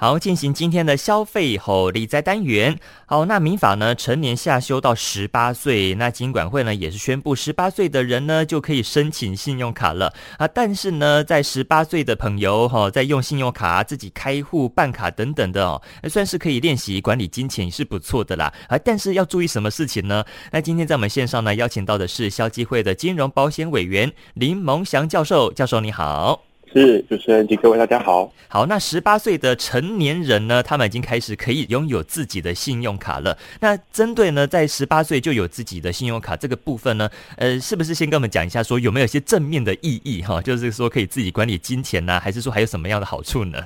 好，进行今天的消费吼理财单元。好，那民法呢，成年下修到十八岁，那金管会呢也是宣布，十八岁的人呢就可以申请信用卡了啊。但是呢，在十八岁的朋友哈，在用信用卡自己开户办卡等等的哦，算是可以练习管理金钱，是不错的啦啊。但是要注意什么事情呢？那今天在我们线上呢，邀请到的是消基会的金融保险委员林蒙祥教授，教授你好。是主持人及各位大家好。好，那十八岁的成年人呢，他们已经开始可以拥有自己的信用卡了。那针对呢，在十八岁就有自己的信用卡这个部分呢，呃，是不是先跟我们讲一下，说有没有一些正面的意义哈？就是说可以自己管理金钱呢、啊，还是说还有什么样的好处呢？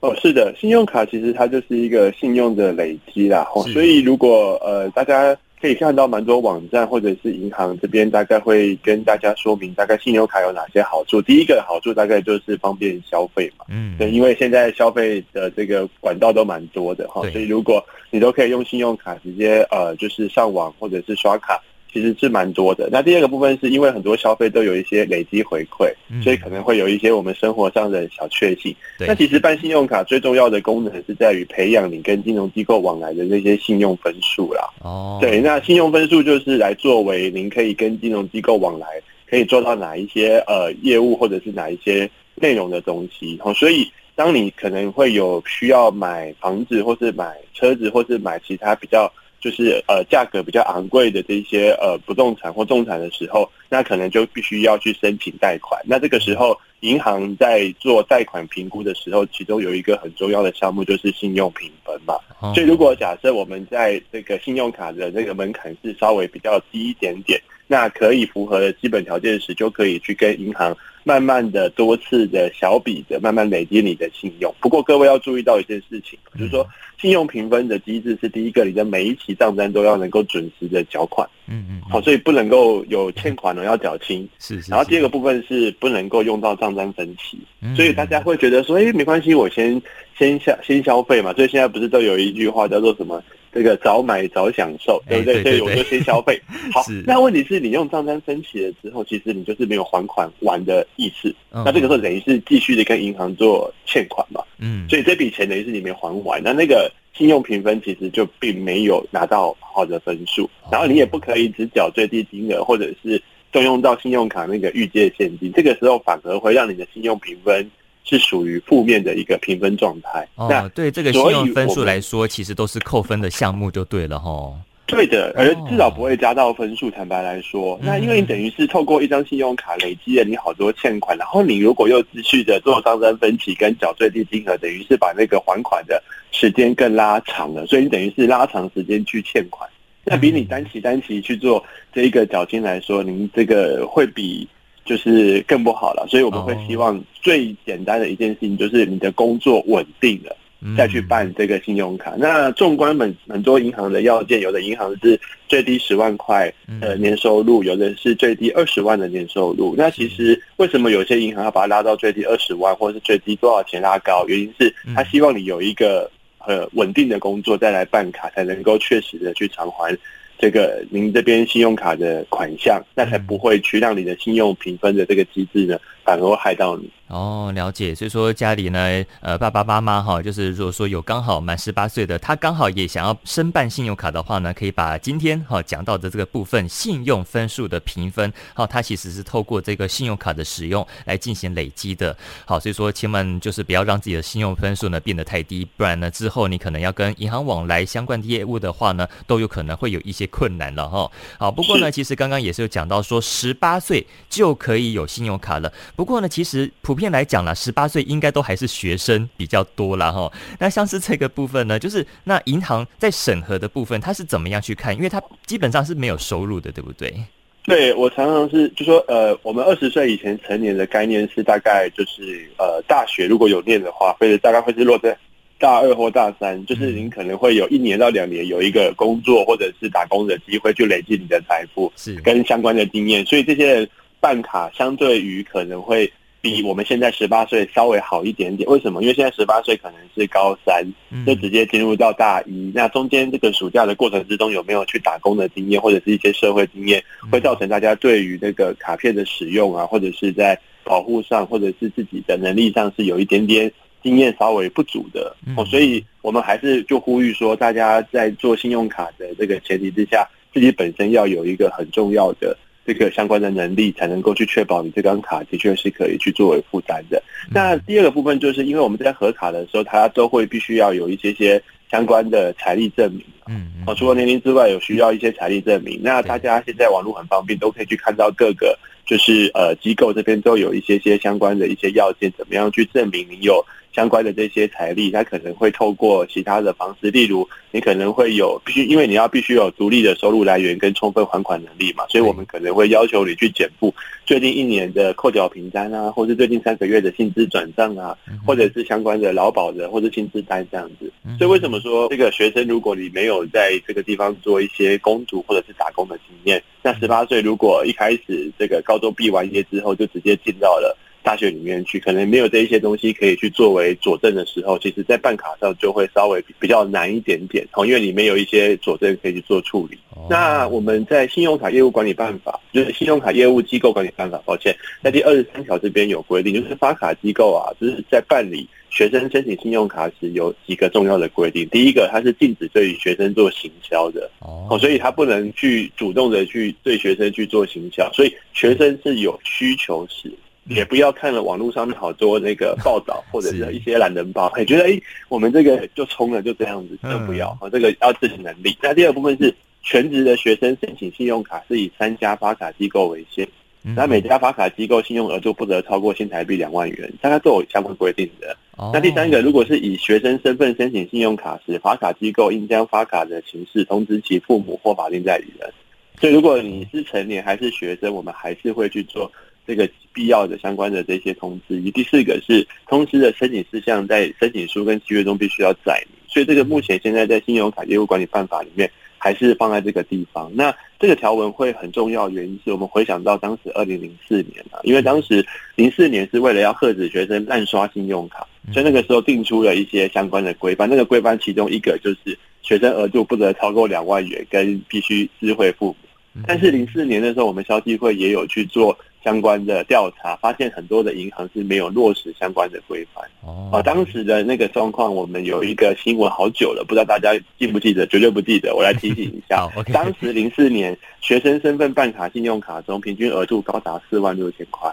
哦，是的，信用卡其实它就是一个信用的累积啦。哦，所以如果呃大家。可以看到蛮多网站或者是银行这边，大概会跟大家说明大概信用卡有哪些好处。第一个好处大概就是方便消费嘛，嗯，对，因为现在消费的这个管道都蛮多的哈，所以如果你都可以用信用卡直接呃，就是上网或者是刷卡。其实是蛮多的。那第二个部分是因为很多消费都有一些累积回馈，嗯，所以可能会有一些我们生活上的小确幸。那其实办信用卡最重要的功能是在于培养你跟金融机构往来的那些信用分数啦。哦，对，那信用分数就是来作为您可以跟金融机构往来，可以做到哪一些呃业务或者是哪一些内容的东西。哦，所以当你可能会有需要买房子，或是买车子，或是买其他比较。就是呃价格比较昂贵的这些呃不动产或动产的时候，那可能就必须要去申请贷款。那这个时候，银行在做贷款评估的时候，其中有一个很重要的项目就是信用评分嘛。所以如果假设我们在这个信用卡的那个门槛是稍微比较低一点点，那可以符合的基本条件时，就可以去跟银行慢慢的多次的小笔的慢慢累积你的信用。不过各位要注意到一件事情，就是说。信用评分的机制是第一个，你的每一期账单都要能够准时的缴款，嗯嗯，好，所以不能够有欠款了要缴清，是是。然后第二个部分是不能够用到账单分期，所以大家会觉得说，哎，没关系，我先先消先消费嘛。所以现在不是都有一句话叫做什么？这个早买早享受，对不对？所以我就先消费。好，那问题是你用账单分期了之后，其实你就是没有还款完的意思。那这个时候等于是继续的跟银行做欠款嘛。嗯，所以这笔钱等于是你没还完，那那个信用评分其实就并没有拿到好的分数，然后你也不可以只缴最低金额，或者是动用到信用卡那个预借现金，这个时候反而会让你的信用评分是属于负面的一个评分状态。哦，那对这个信用分数来说，其实都是扣分的项目就对了齁。对的，而至少不会加到分数。坦白来说，那因为你等于是透过一张信用卡累积了你好多欠款，然后你如果又继续的做账单分期跟缴最低金额，等于是把那个还款的时间更拉长了。所以你等于是拉长时间去欠款，那比你单期单期去做这一个缴清来说，您这个会比就是更不好了。所以我们会希望最简单的一件事情就是你的工作稳定了。再去办这个信用卡。那纵观很很多银行的要件，有的银行是最低十万块的年收入，有的是最低二十万的年收入。那其实为什么有些银行要把它拉到最低二十万，或者是最低多少钱拉高？原因是他希望你有一个呃稳定的工作再来办卡，才能够确实的去偿还这个您这边信用卡的款项，那才不会去让你的信用评分的这个机制呢，反而会害到你。哦，了解。所以说家里呢，呃，爸爸妈妈哈，就是如果说有刚好满十八岁的，他刚好也想要申办信用卡的话呢，可以把今天哈讲到的这个部分信用分数的评分，好，它其实是透过这个信用卡的使用来进行累积的。好，所以说千万就是不要让自己的信用分数呢变得太低，不然呢之后你可能要跟银行往来相关的业务的话呢，都有可能会有一些困难了哈。好，不过呢，其实刚刚也是有讲到说十八岁就可以有信用卡了。不过呢，其实普遍。面来讲啦，十八岁应该都还是学生比较多啦哈。那像是这个部分呢，就是那银行在审核的部分，它是怎么样去看？因为它基本上是没有收入的，对不对？对，我常常是就说，呃，我们二十岁以前成年的概念是大概就是呃，大学如果有念的话，或者大概会是落在大二或大三，就是您可能会有一年到两年有一个工作或者是打工的机会，去累积你的财富是跟相关的经验。所以这些人办卡相对于可能会。比我们现在十八岁稍微好一点点，为什么？因为现在十八岁可能是高三，就直接进入到大一。那中间这个暑假的过程之中，有没有去打工的经验，或者是一些社会经验，会造成大家对于那个卡片的使用啊，或者是在保护上，或者是自己的能力上是有一点点经验稍微不足的哦，所以我们还是就呼吁说，大家在做信用卡的这个前提之下，自己本身要有一个很重要的这个相关的能力，才能够去确保你这张卡的确是可以去作为负担的。那第二个部分就是，因为我们在核卡的时候，它都会必须要有一些些相关的财力证明。嗯，哦，除了年龄之外，有需要一些财力证明。那大家现在网络很方便，都可以去看到各个就是呃机构这边都有一些些相关的一些要件，怎么样去证明你有。相关的这些财力，它可能会透过其他的方式，例如你可能会有必须，因为你要必须有独立的收入来源跟充分还款能力嘛，所以我们可能会要求你去检附最近一年的扣缴凭单啊，或是最近三个月的薪资转账啊，或者是相关的劳保的或者薪资单这样子。所以为什么说这个学生，如果你没有在这个地方做一些工读或者是打工的经验，那十八岁如果一开始这个高中毕完业之后就直接进到了。大学里面去，可能没有这一些东西可以去作为佐证的时候，其实在办卡上就会稍微比较难一点点哦，因为里面有一些佐证可以去做处理。哦、那我们在信用卡业务管理办法，就是信用卡业务机构管理办法，抱歉，在第二十三条这边有规定，就是发卡机构啊，就是在办理学生申请信用卡时有几个重要的规定。第一个，它是禁止对于学生做行销的哦，所以他不能去主动的去对学生去做行销，所以学生是有需求时。也不要看了网络上面好多那个报道 或者是一些懒人包，哎，觉得哎，我们这个就冲了，就这样子，就不要啊，这个要自己能力。那第二部分是全职的学生申请信用卡是以三家发卡机构为限，那每家发卡机构信用额度不得超过新台币两万元，大家都有相关规定的。那第三个，如果是以学生身份申请信用卡时，发卡机构应将发卡的形式通知其父母或法定代理人。所以，如果你是成年还是学生，我们还是会去做。这个必要的相关的这些通知，以及第四个是通知的申请事项，在申请书跟契约中必须要载明。所以这个目前现在在信用卡业务管理办法里面，还是放在这个地方。那这个条文会很重要，原因是我们回想到当时二零零四年啊，因为当时零四年是为了要遏止学生滥刷信用卡，所以那个时候定出了一些相关的规范。那个规范其中一个就是学生额度不得超过两万元，跟必须知会父母。但是零四年的时候，我们消基会也有去做。相关的调查发现，很多的银行是没有落实相关的规范。哦，啊，当时的那个状况，我们有一个新闻好久了，不知道大家记不记得？绝对不记得，我来提醒一下。当时零四年学生身份办卡信用卡中，平均额度高达四万六千块。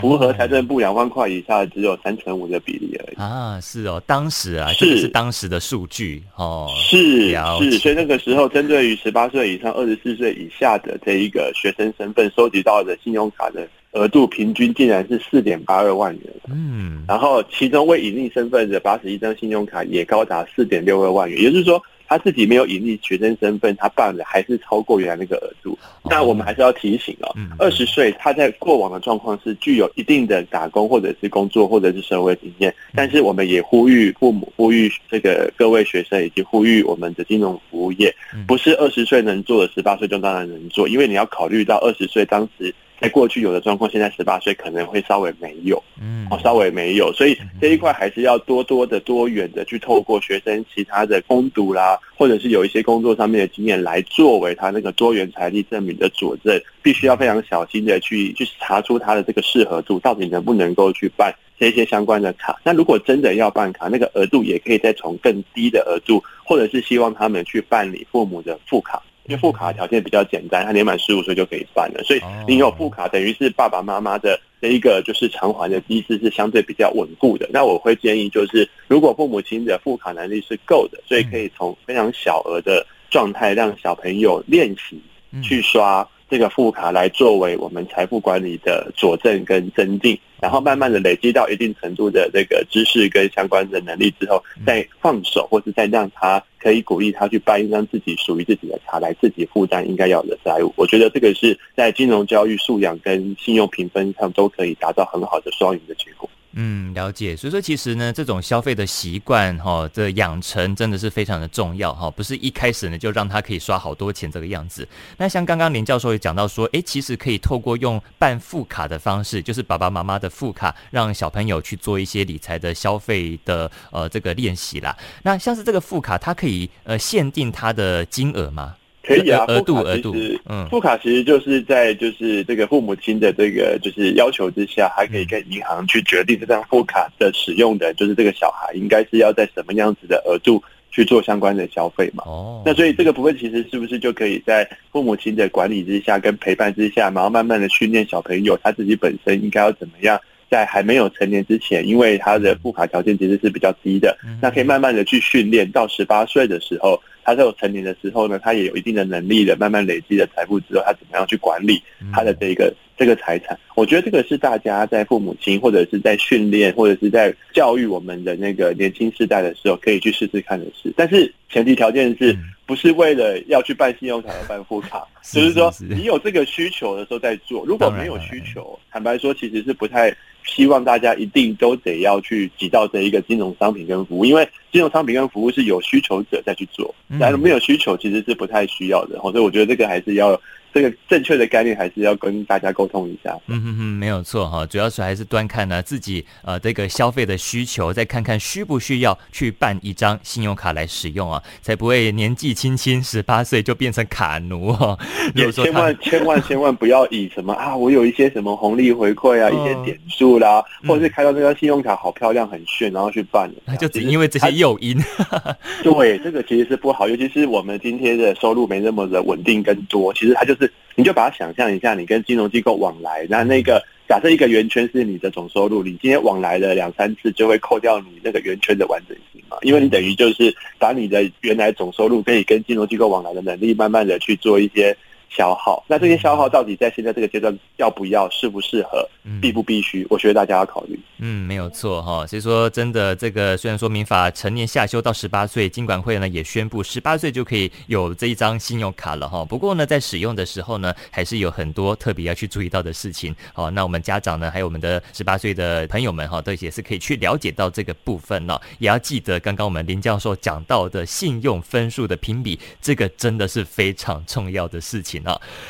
符合财政部两万块以下只有三成五的比例而已。啊，是哦，当时啊，是、这个、是当时的数据哦，是是，所以那个时候针对于十八岁以上、二十四岁以下的这一个学生身份收集到的信用卡的额度，平均竟然是四点八二万元，嗯，然后其中未隐匿身份的八十一张信用卡也高达四点六二万元，也就是说。他自己没有营利学生身份，他办的还是超过原来那个额度。那我们还是要提醒哦，二十岁他在过往的状况是具有一定的打工或者是工作或者是社会经验，但是我们也呼吁父母、呼吁这个各位学生以及呼吁我们的金融服务业，不是二十岁能做的，十八岁就当然能做，因为你要考虑到二十岁当时。在过去有的状况，现在十八岁可能会稍微没有，嗯，哦，稍微没有，所以这一块还是要多多的、多元的去透过学生其他的攻读啦，或者是有一些工作上面的经验来作为他那个多元财力证明的佐证，必须要非常小心的去去查出他的这个适合度，到底能不能够去办这些相关的卡。那如果真的要办卡，那个额度也可以再从更低的额度，或者是希望他们去办理父母的副卡。因为副卡条件比较简单，他年满十五岁就可以办了，所以你有副卡，等于是爸爸妈妈的这一个就是偿还的机制是相对比较稳固的。那我会建议就是，如果父母亲的副卡能力是够的，所以可以从非常小额的状态让小朋友练习去刷。这个副卡来作为我们财富管理的佐证跟增进，然后慢慢的累积到一定程度的这个知识跟相关的能力之后，再放手，或是再让他可以鼓励他去办一张自己属于自己的卡来自己负担应该要的债务。我觉得这个是在金融教育素养跟信用评分上都可以达到很好的双赢的结果。嗯，了解。所以说，其实呢，这种消费的习惯哈的养成真的是非常的重要哈，不是一开始呢就让他可以刷好多钱这个样子。那像刚刚林教授也讲到说，诶，其实可以透过用办副卡的方式，就是爸爸妈妈的副卡，让小朋友去做一些理财的消费的呃这个练习啦。那像是这个副卡，它可以呃限定它的金额吗？可以啊，额度额度，嗯，副卡其实就是在就是这个父母亲的这个就是要求之下，还可以跟银行去决定这张副卡的使用的，就是这个小孩应该是要在什么样子的额度去做相关的消费嘛。哦，那所以这个部分其实是不是就可以在父母亲的管理之下跟陪伴之下，然后慢慢的训练小朋友他自己本身应该要怎么样？在还没有成年之前，因为他的副卡条件其实是比较低的，那可以慢慢的去训练，到十八岁的时候，他在有成年的时候呢，他也有一定的能力的，慢慢累积的财富之后，他怎么样去管理他的这个这个财产？我觉得这个是大家在父母亲或者是在训练或者是在教育我们的那个年轻世代的时候，可以去试试看的事。但是前提条件是不是为了要去办信用卡而办副卡？就是说你有这个需求的时候再做，如果没有需求，坦白说其实是不太。希望大家一定都得要去挤到这一个金融商品跟服务，因为金融商品跟服务是有需求者再去做，但是没有需求其实是不太需要的，所以我觉得这个还是要。这个正确的概念还是要跟大家沟通一下。嗯哼哼，没有错哈，主要是还是端看呢自己呃这个消费的需求，再看看需不需要去办一张信用卡来使用啊，才不会年纪轻轻十八岁就变成卡奴哈。也千万千万 千万不要以什么啊，我有一些什么红利回馈啊，一些点数啦，或者是开到这张信用卡好漂亮很炫，然后去办，那就只因为这些诱因。对，这个其实是不好，尤其是我们今天的收入没那么的稳定跟多，其实它就是。你就把它想象一下，你跟金融机构往来，那那个假设一个圆圈是你的总收入，你今天往来了两三次，就会扣掉你那个圆圈的完整性嘛？因为你等于就是把你的原来总收入可以跟金融机构往来的能力，慢慢的去做一些。消耗，那这些消耗到底在现在这个阶段要不要、适不适合、必不必须？我觉得大家要考虑。嗯，没有错哈。所以说，真的这个虽然说民法成年下修到十八岁，金管会呢也宣布十八岁就可以有这一张信用卡了哈。不过呢，在使用的时候呢，还是有很多特别要去注意到的事情。好，那我们家长呢，还有我们的十八岁的朋友们哈，都也是可以去了解到这个部分呢。也要记得刚刚我们林教授讲到的信用分数的评比，这个真的是非常重要的事情。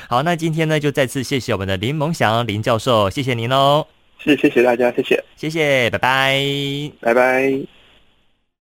好，那今天呢，就再次谢谢我们的林萌祥林教授，谢谢您哦。是，谢谢大家，谢谢，谢谢，拜拜，拜拜。